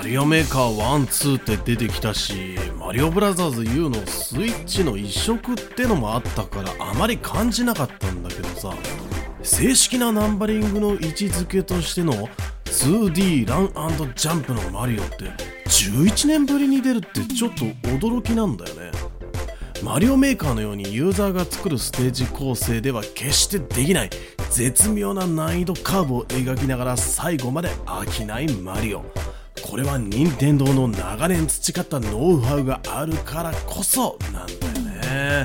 マリオメーカー1、2って出てきたし、マリオブラザーズ U のスイッチの移植ってのもあったからあまり感じなかったんだけどさ、正式なナンバリングの位置づけとしての 2D ランジャンプのマリオって11年ぶりに出るってちょっと驚きなんだよね。マリオメーカーのようにユーザーが作るステージ構成では決してできない絶妙な難易度カーブを描きながら最後まで飽きないマリオこれは任天堂の長年培ったノウハウがあるからこそなんだよ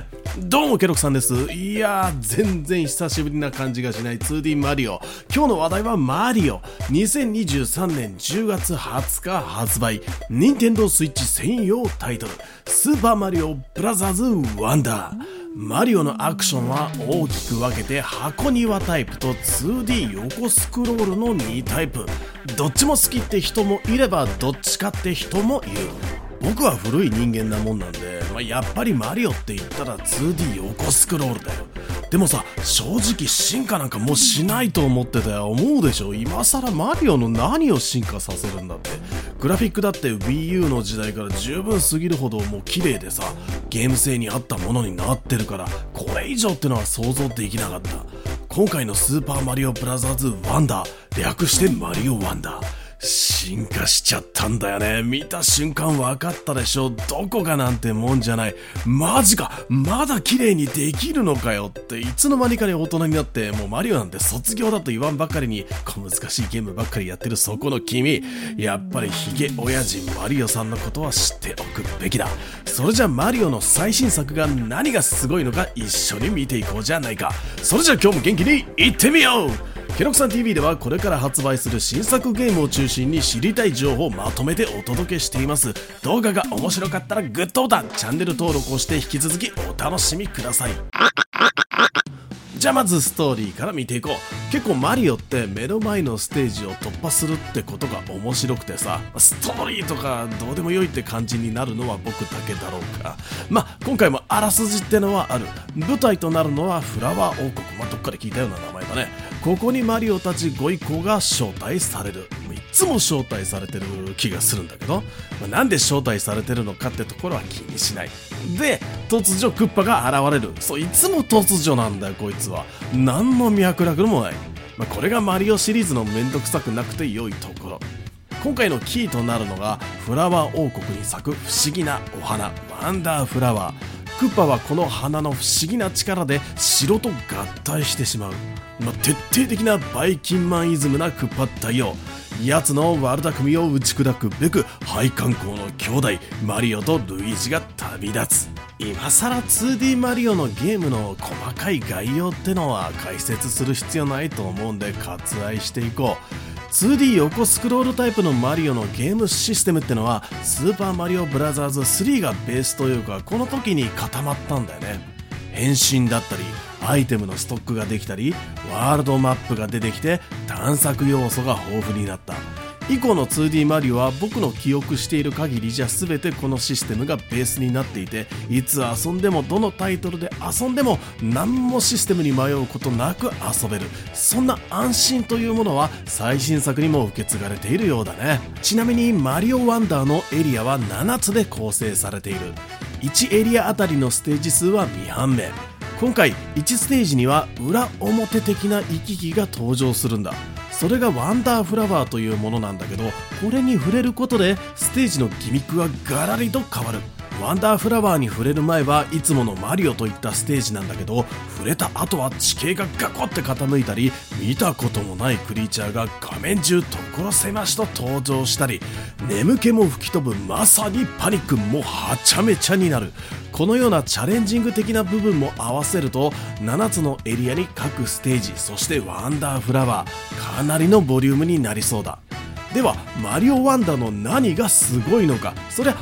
ね。どうもケロクさんです。いやー全然久しぶりな感じがしない。2D マリオ。今日の話題はマリオ。2023年10月20日発売。任天堂スイッチ専用タイトル。スーパーマリオブラザーズワンダー。マリオのアクションは大きく分けて箱庭タイプと 2D 横スクロールの2タイプ。どっちも好きって人もいればどっちかって人もいる。僕は古い人間なもんなんで、まあ、やっぱりマリオって言ったら 2D 横スクロールだよ。でもさ正直進化なんかもうしないと思ってたよ。思うでしょ？今更マリオの何を進化させるんだって。グラフィックだって WiiU の時代から十分すぎるほどもう綺麗でさゲーム性に合ったものになってるからこれ以上ってのは想像できなかった。今回のスーパーマリオブラザーズワンダー略してマリオワンダー。進化しちゃったんだよね。見た瞬間分かったでしょ。どこがなんてもんじゃない。マジかまだ綺麗にできるのかよって、いつの間にかに大人になって、もうマリオなんて卒業だと言わんばかりに、小難しいゲームばっかりやってるそこの君。やっぱりヒゲ親父マリオさんのことは知っておくべきだ。それじゃマリオの最新作が何がすごいのか一緒に見ていこうじゃないか。それじゃ今日も元気にいってみようケロクさん TV ではこれから発売する新作ゲームを中心に知りたい情報をまとめてお届けしています。動画が面白かったらグッドボタンチャンネル登録をして引き続きお楽しみください。じゃあまずストーリーから見ていこう。結構マリオって目の前のステージを突破するってことが面白くてさ。ストーリーとかどうでもよいって感じになるのは僕だけだろうか。まあ今回もあらすじってのはある。舞台となるのはフラワー王国。まあどっかで聞いたような名前だね。ここにマリオたちご一行が招待される。つも招待されてる気がするんだけど、まあ、なんで招待されてるのかってところは気にしない。で突如クッパが現れる。そういつも突如なんだよこいつは。何の脈絡もない、まあ、これがマリオシリーズのめんどくさくなくて良いところ。今回のキーとなるのがフラワー王国に咲く不思議なお花ワンダーフラワー。クッパはこの花の不思議な力で城と合体してしまう、まあ、徹底的なバイキンマンイズムなクッパ大王奴の悪巧みを打ち砕くべく廃観光の兄弟マリオとルイージが旅立つ。今さら 2D マリオのゲームの細かい概要ってのは解説する必要ないと思うんで割愛していこう。2D 横スクロールタイプのマリオのゲームシステムってのはスーパーマリオブラザーズ3がベースというかこの時に固まったんだよね。変身だったりアイテムのストックができたりワールドマップが出てきて探索要素が豊富になった。以降の 2D マリオは僕の記憶している限りじゃ全てこのシステムがベースになっていていつ遊んでもどのタイトルで遊んでも何もシステムに迷うことなく遊べる。そんな安心というものは最新作にも受け継がれているようだね。ちなみにマリオワンダーのエリアは7つで構成されている。1エリアあたりのステージ数は未判明。今回1ステージには裏表的な行き来が登場するんだ。それがワンダーフラワーというものなんだけどこれに触れることでステージのギミックがガラリと変わる。ワンダーフラワーに触れる前はいつものマリオといったステージなんだけど触れた後は地形がガコって傾いたり見たこともないクリーチャーが画面中所狭しと登場したり眠気も吹き飛ぶまさにパニックもはちゃめちゃになる。このようなチャレンジング的な部分も合わせると7つのエリアに各ステージそしてワンダーフラワーかなりのボリュームになりそうだ。ではマリオワンダーの何がすごいのかそりゃ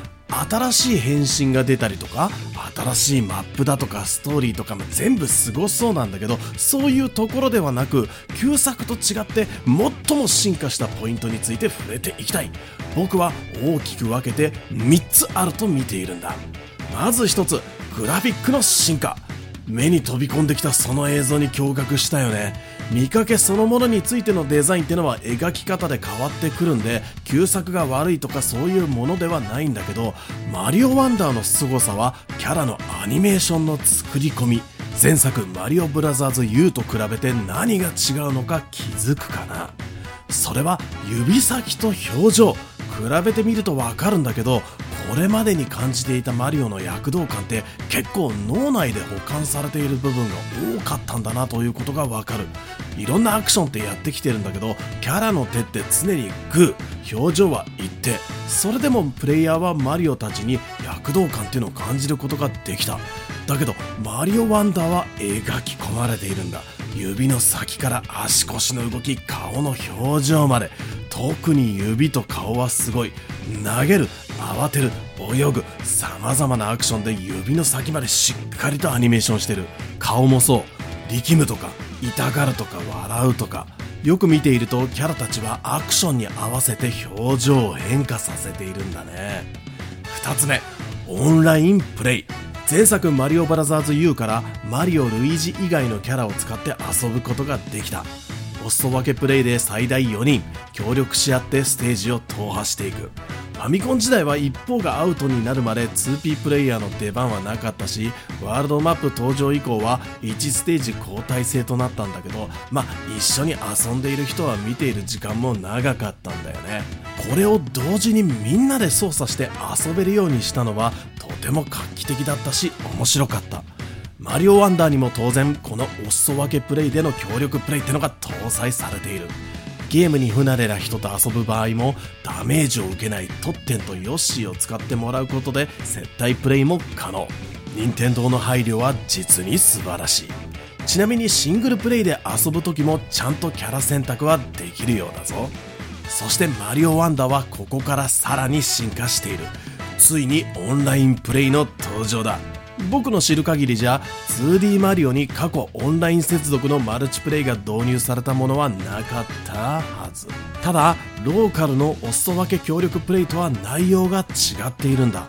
新しい変身が出たりとか新しいマップだとかストーリーとかも全部すごそうなんだけどそういうところではなく旧作と違って最も進化したポイントについて触れていきたい。僕は大きく分けて3つあると見ているんだ。まず1つグラフィックの進化。目に飛び込んできたその映像に驚愕したよね。見かけそのものについてのデザインってのは描き方で変わってくるんで旧作が悪いとかそういうものではないんだけどマリオワンダーの凄さはキャラのアニメーションの作り込み。前作マリオブラザーズ U と比べて何が違うのか気づくかな。それは指先と表情。比べてみるとわかるんだけどこれまでに感じていたマリオの躍動感って結構脳内で保管されている部分が多かったんだなということがわかる。いろんなアクションってやってきてるんだけどキャラの手って常にグー表情は一定それでもプレイヤーはマリオたちに躍動感っていうのを感じることができた。だけどマリオワンダーは描き込まれているんだ。指の先から足腰の動き顔の表情まで。特に指と顔はすごい。投げる慌てる泳ぐ様々なアクションで指の先までしっかりとアニメーションしてる。顔もそう。力むとか痛がるとか笑うとか。よく見ているとキャラたちはアクションに合わせて表情を変化させているんだね。2つ目オンラインプレイ。前作マリオブラザーズ U からマリオ・ルイージ以外のキャラを使って遊ぶことができた。お裾分けプレイで最大4人協力し合ってステージを踏破していく。ァミコン時代は一方がアウトになるまで 2P プレイヤーの出番はなかったしワールドマップ登場以降は1ステージ交代制となったんだけどまあ一緒に遊んでいる人は見ている時間も長かったんだよね。これを同時にみんなで操作して遊べるようにしたのはとても画期的だったし面白かった。マリオワンダーにも当然このお裾分けプレイでの協力プレイってのが搭載されている。ゲームに不慣れな人と遊ぶ場合もダメージを受けないトッテンとヨッシーを使ってもらうことで接待プレイも可能。任天堂の配慮は実に素晴らしい。ちなみにシングルプレイで遊ぶ時もちゃんとキャラ選択はできるようだぞ。そしてマリオワンダーはここからさらに進化している。ついにオンラインプレイの登場だ。僕の知る限りじゃ 2D マリオに過去オンライン接続のマルチプレイが導入されたものはなかったはず。ただローカルのお裾分け協力プレイとは内容が違っているんだ。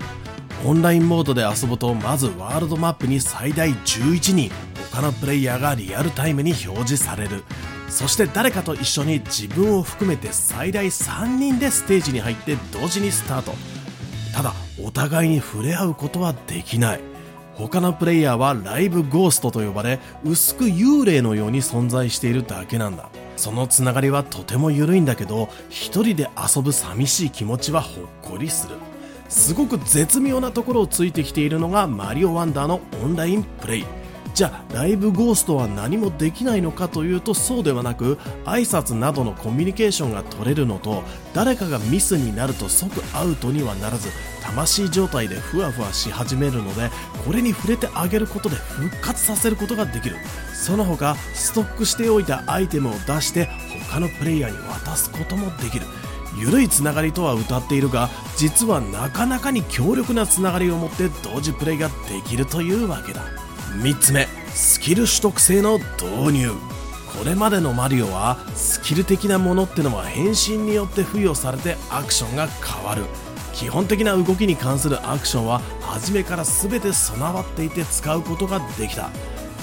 オンラインモードで遊ぶとまずワールドマップに最大11人他のプレイヤーがリアルタイムに表示される。そして誰かと一緒に自分を含めて最大3人でステージに入って同時にスタート。ただお互いに触れ合うことはできない。他のプレイヤーはライブゴーストと呼ばれ薄く幽霊のように存在しているだけなんだ。そのつながりはとても緩いんだけど一人で遊ぶ寂しい気持ちはほっこりする。すごく絶妙なところをついてきているのがマリオワンダーのオンラインプレイ。じゃあライブゴーストは何もできないのかというとそうではなく挨拶などのコミュニケーションが取れるのと誰かがミスになると即アウトにはならず魂状態でふわふわし始めるのでこれに触れてあげることで復活させることができる。その他ストックしておいたアイテムを出して他のプレイヤーに渡すこともできる。緩いつながりとは歌っているが実はなかなかに強力なつながりを持って同時プレイができるというわけだ。3つ目スキル取得性の導入。これまでのマリオはスキル的なものってのは変身によって付与されてアクションが変わる。基本的な動きに関するアクションは初めから全て備わっていて使うことができた。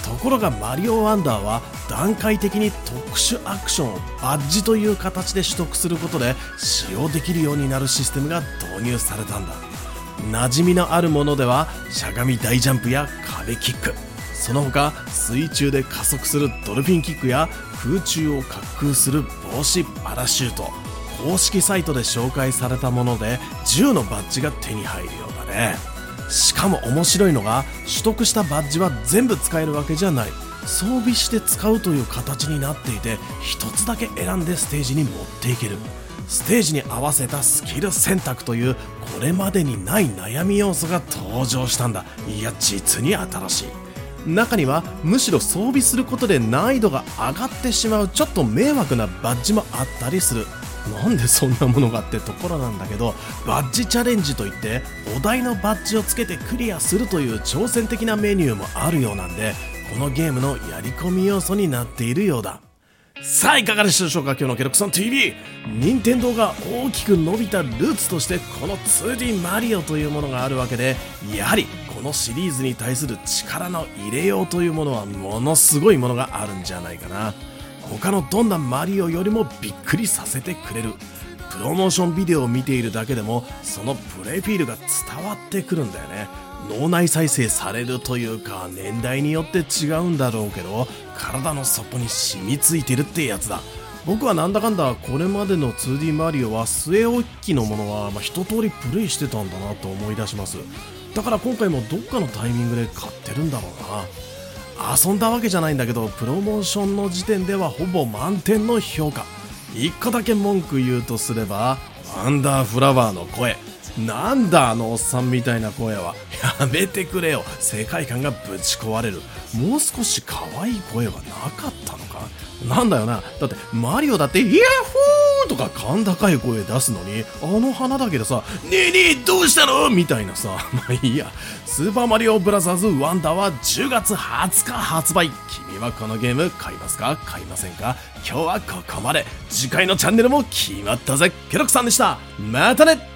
ところがマリオワンダーは段階的に特殊アクションをバッジという形で取得することで使用できるようになるシステムが導入されたんだ。馴染みのあるものではしゃがみ大ジャンプや壁キック。その他水中で加速するドルフィンキックや空中を滑空する帽子パラシュート。公式サイトで紹介されたもので10のバッジが手に入るようだね。しかも面白いのが取得したバッジは全部使えるわけじゃない。装備して使うという形になっていて1つだけ選んでステージに持っていける。ステージに合わせたスキル選択というこれまでにない悩み要素が登場したんだ。いや実に新しい。中にはむしろ装備することで難易度が上がってしまう。ちょっと迷惑なバッジもあったりする。なんでそんなものがってところなんだけどバッジチャレンジといってお題のバッジをつけてクリアするという挑戦的なメニューもあるようなんでこのゲームのやり込み要素になっているようだ。さあいかがでしたでしょうか？今日のケロクソン TV 任天堂が大きく伸びたルーツとしてこの 2D マリオというものがあるわけでやはりこのシリーズに対する力の入れようというものはものすごいものがあるんじゃないかな。他のどんなマリオよりもびっくりさせてくれる。プロモーションビデオを見ているだけでもそのプレイフィールが伝わってくるんだよね。脳内再生されるというか年代によって違うんだろうけど体の底に染みついてるってやつだ。僕はなんだかんだこれまでの 2D マリオは据え置きのものは、まあ、一通りプレイしてたんだなと思い出します。だから今回もどっかのタイミングで買ってるんだろうな。遊んだわけじゃないんだけどプロモーションの時点ではほぼ満点の評価。一個だけ文句言うとすればワンダーフラワーの声。なんだあのおっさんみたいな声はやめてくれよ。世界観がぶち壊れる。もう少し可愛い声はなかったのかなんだよな。だってマリオだって「イヤッホー!」とか甲高い声出すのにあの花だけでさ「ねえねえどうしたの?」みたいなさ まあいいや。スーパーマリオブラザーズワンダーは10月20日発売。君はこのゲーム買いますか？買いませんか？今日はここまで。次回のチャンネルも決まったぜ。ケロクさんでした。またね！